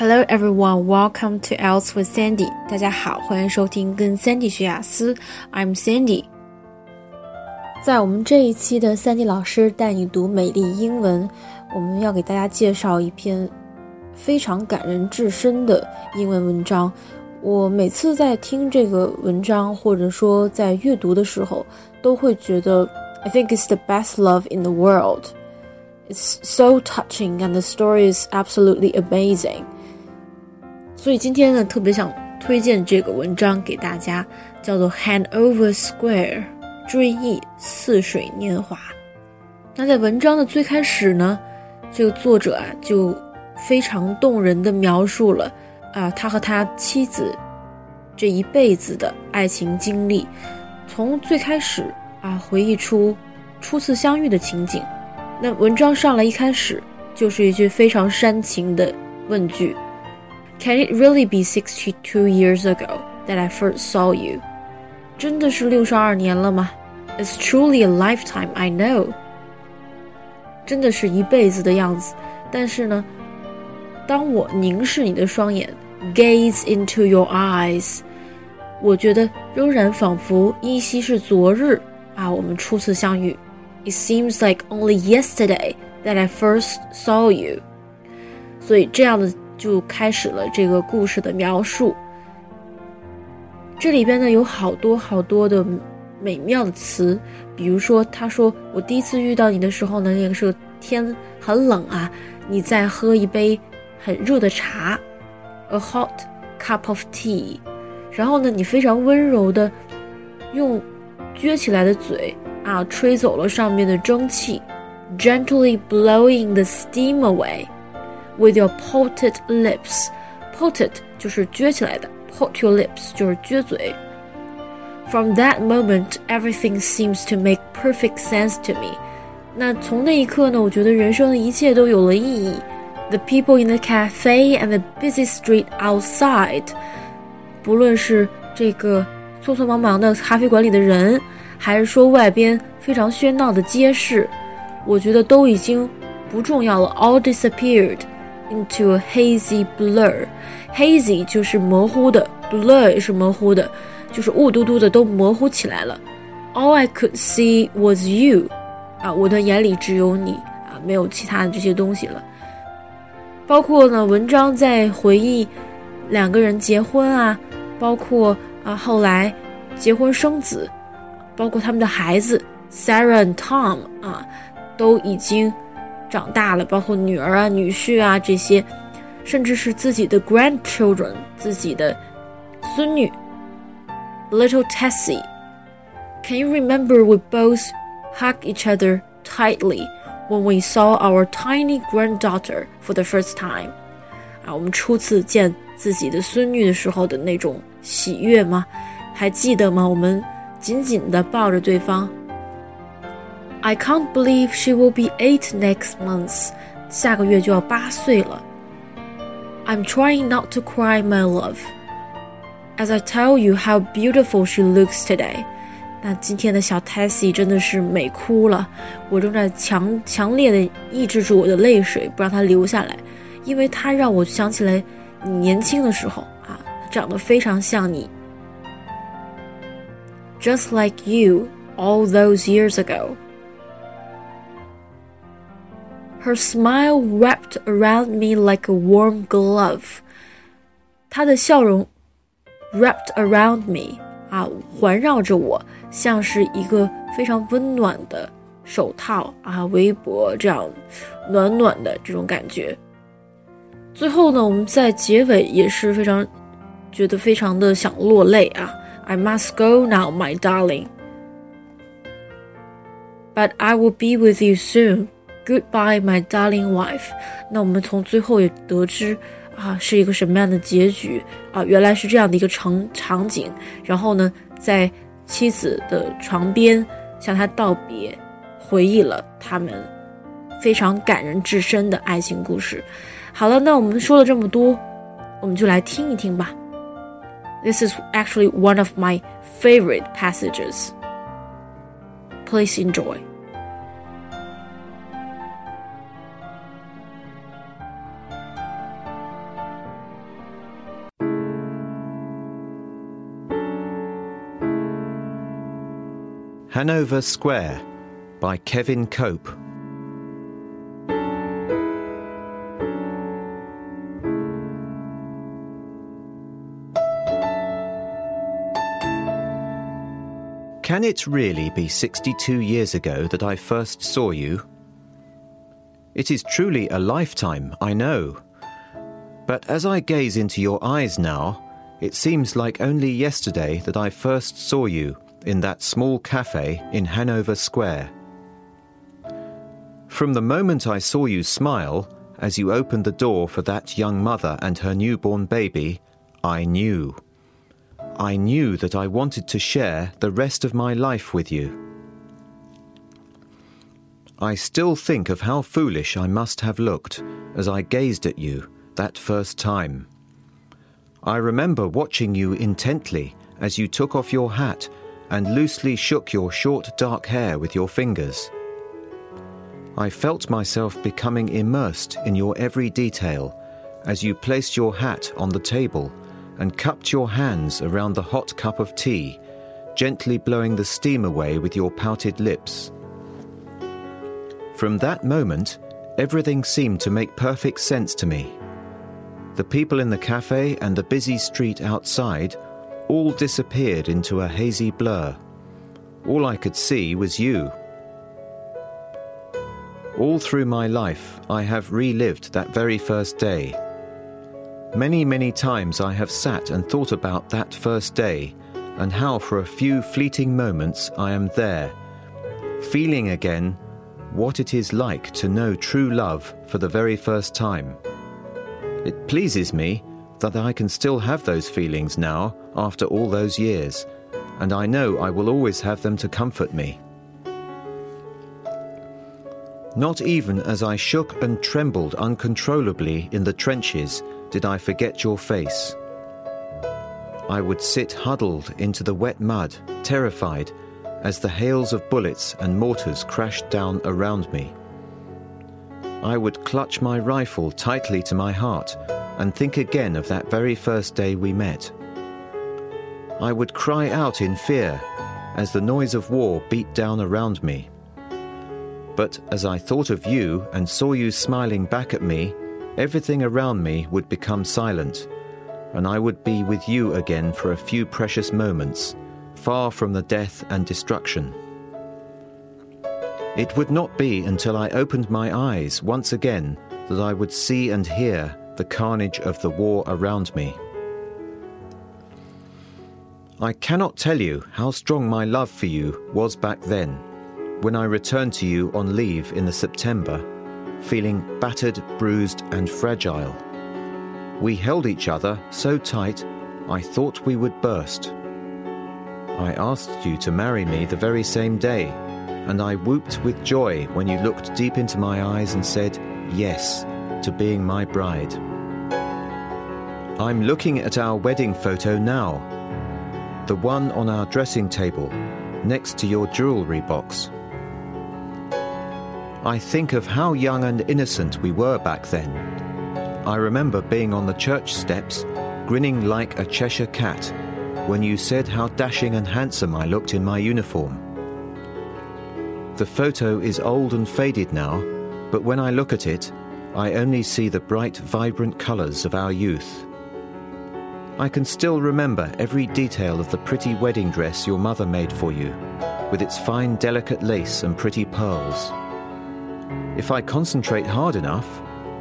Hello everyone, welcome to IELTS with Sandy. 大家好，欢迎收听跟 Sandy 学雅思。I'm Sandy。在我们这一期的 Sandy 老师带你读美丽英文，我们要给大家介绍一篇非常感人至深的英文文章。我每次在听这个文章，或者说在阅读的时候，都会觉得 I think it's the best love in the world. It's so touching and the story is absolutely amazing. 所以今天呢，特别想推荐这个文章给大家，叫做《Handover Square》，追忆似水年华。那在文章的最开始呢，这个作者啊就非常动人的描述了啊他和他妻子这一辈子的爱情经历，从最开始啊回忆出初次相遇的情景。那文章上来一开始就是一句非常煽情的问句。Can it really be sixty-two years ago that I first saw you？真的是六十二年了吗？It's truly a lifetime, I know。真的是一辈子的样子。但是呢，当我凝视你的双眼，gaze into your eyes，我觉得仍然仿佛依稀是昨日啊，我们初次相遇。It seems like only yesterday that I first saw you。所以这样的。 就开始了这个故事的描述。这里边呢有好多好多的美妙的词，比如说，他说我第一次遇到你的时候呢，那个时候天很冷啊，你在喝一杯很热的茶，a hot cup of tea。然后呢，你非常温柔的用撅起来的嘴啊，吹走了上面的蒸汽，gently blowing the steam away。With your parted lips, parted 就是撅起来的，part your lips 就是撅嘴。From that moment, everything seems to make perfect sense to me. 那从那一刻呢，我觉得人生的一切都有了意义。The people in the cafe and the busy street outside，不论是这个匆匆忙忙的咖啡馆里的人，还是说外边非常喧闹的街市，我觉得都已经不重要了，all disappeared。 Into a hazy blur. Hazy 就是模糊的，blur 是模糊的，就是雾嘟嘟的都模糊起来了。All I could see was you，啊，我的眼里只有你啊，没有其他的这些东西了。包括呢，文章在回忆两个人结婚啊，包括啊后来结婚生子，包括他们的孩子 Sarah and Tom 啊，都已经。长大了，包括女儿啊、女婿啊这些，甚至是自己的 grandchildren，自己的孙女。Little Tessie, can you remember we both hugged each other tightly when we saw our tiny granddaughter for the first time？啊，我们初次见自己的孙女的时候的那种喜悦吗？还记得吗？我们紧紧地抱着对方。I can't believe she will be eight next month. 下个月就要八岁了。I'm trying not to cry, my love. As I tell you how beautiful she looks today. 那今天的小 Tessie 真的是美哭了，我正在强强烈的抑制住我的泪水，不让它流下来，因为它让我想起来你年轻的时候啊，长得非常像你，just like you all those years ago. Her smile wrapped around me like a warm glove. 她的笑容 wrapped around me 啊，环绕着我，像是一个非常温暖的手套啊，围脖这样暖暖的这种感觉。最后呢，我们在结尾也是非常觉得非常的想落泪啊。I must go now, my darling, but I will be with you soon. Goodbye, my darling wife。那我们从最后也得知啊，是一个什么样的结局啊？原来是这样的一个场场景。然后呢，在妻子的床边向他道别，回忆了他们非常感人至深的爱情故事。好了，那我们说了这么多，我们就来听一听吧。This is actually one of my favorite passages. Please enjoy. Hanover Square by Kevin Cope. Can it really be 62 years ago that I first saw you? It is truly a lifetime, I know. But as I gaze into your eyes now, it seems like only yesterday that I first saw you in that small cafe in Hanover Square. From the moment I saw you smile as you opened the door for that young mother and her newborn baby, I knew. I knew that I wanted to share the rest of my life with you. I still think of how foolish I must have looked as I gazed at you that first time. I remember watching you intently as you took off your hat and loosely shook your short dark hair with your fingers. I felt myself becoming immersed in your every detail as you placed your hat on the table and cupped your hands around the hot cup of tea, gently blowing the steam away with your pouted lips. From that moment, everything seemed to make perfect sense to me. The people in the cafe and the busy street outside all disappeared into a hazy blur. All I could see was you. All through my life, I have relived that very first day. Many, many times I have sat and thought about that first day and how for a few fleeting moments I am there, feeling again what it is like to know true love for the very first time. It pleases me that I can still have those feelings now after all those years, and I know I will always have them to comfort me. Not even as I shook and trembled uncontrollably in the trenches did I forget your face. I would sit huddled into the wet mud, terrified, as the hails of bullets and mortars crashed down around me. I would clutch my rifle tightly to my heart and think again of that very first day we met. I would cry out in fear as the noise of war beat down around me. But as I thought of you and saw you smiling back at me, everything around me would become silent, and I would be with you again for a few precious moments, far from the death and destruction. It would not be until I opened my eyes once again that I would see and hear the carnage of the war around me. I cannot tell you how strong my love for you was back then, when I returned to you on leave in the September, feeling battered, bruised, and fragile. We held each other so tight I thought we would burst. I asked you to marry me the very same day, and I whooped with joy when you looked deep into my eyes and said yes to being my bride. I'm looking at our wedding photo now, the one on our dressing table next to your jewellery box. I think of how young and innocent we were back then. I remember being on the church steps, grinning like a Cheshire cat, when you said how dashing and handsome I looked in my uniform. The photo is old and faded now, but when I look at it, I only see the bright, vibrant colours of our youth. I can still remember every detail of the pretty wedding dress your mother made for you, with its fine, delicate lace and pretty pearls. If I concentrate hard enough,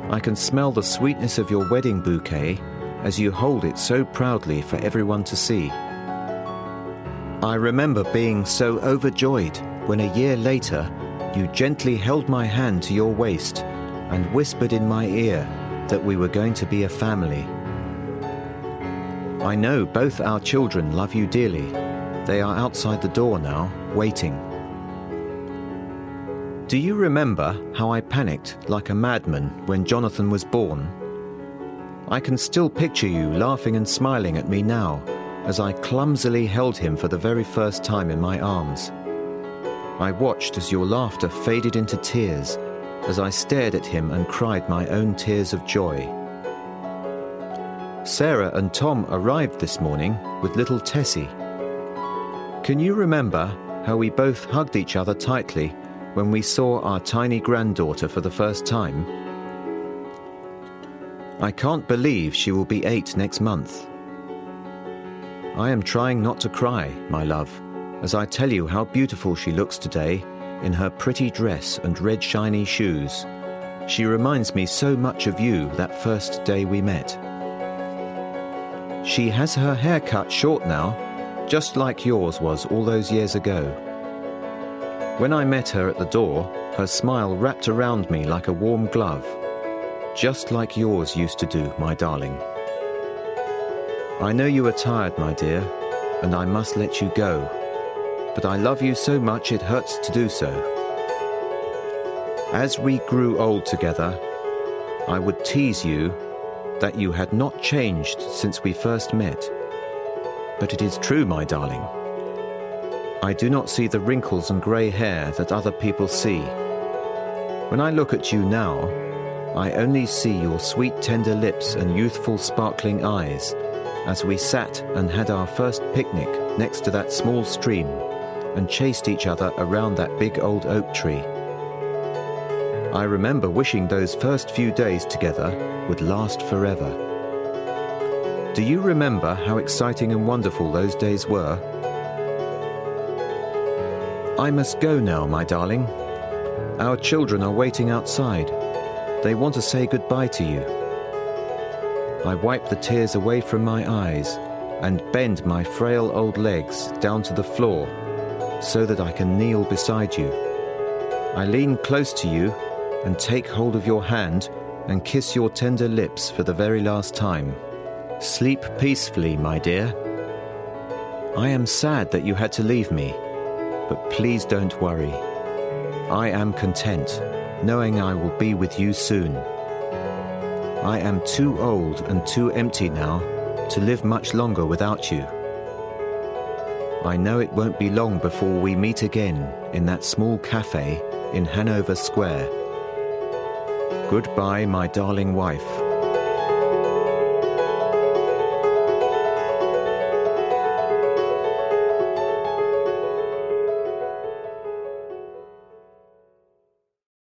I can smell the sweetness of your wedding bouquet as you hold it so proudly for everyone to see. I remember being so overjoyed when a year later you gently held my hand to your waist and whispered in my ear that we were going to be a family. I know both our children love you dearly. They are outside the door now, waiting. Do you remember how I panicked like a madman when Jonathan was born? I can still picture you laughing and smiling at me now as I clumsily held him for the very first time in my arms. I watched as your laughter faded into tears as I stared at him and cried my own tears of joy. Sarah and Tom arrived this morning with little Tessie. Can you remember how we both hugged each other tightly when we saw our tiny granddaughter for the first time? I can't believe she will be eight next month. I am trying not to cry, my love, as I tell you how beautiful she looks today in her pretty dress and red shiny shoes. She reminds me so much of you that first day we met. She has her hair cut short now, just like yours was all those years ago. When I met her at the door, her smile wrapped around me like a warm glove, just like yours used to do, my darling. I know you are tired, my dear, and I must let you go, but I love you so much it hurts to do so. As we grew old together, I would tease you that you had not changed since we first met. But it is true, my darling. I do not see the wrinkles and grey hair that other people see. When I look at you now, I only see your sweet tender lips and youthful sparkling eyes as we sat and had our first picnic next to that small stream and chased each other around that big old oak tree. I remember wishing those first few days together would last forever. Do you remember how exciting and wonderful those days were? I must go now, my darling. Our children are waiting outside. They want to say goodbye to you. I wipe the tears away from my eyes and bend my frail old legs down to the floor so that I can kneel beside you. I lean close to you and take hold of your hand and kiss your tender lips for the very last time. Sleep peacefully, my dear. I am sad that you had to leave me, but please don't worry. I am content, knowing I will be with you soon. I am too old and too empty now to live much longer without you. I know it won't be long before we meet again in that small cafe in Hanover Square. Goodbye, my darling wife.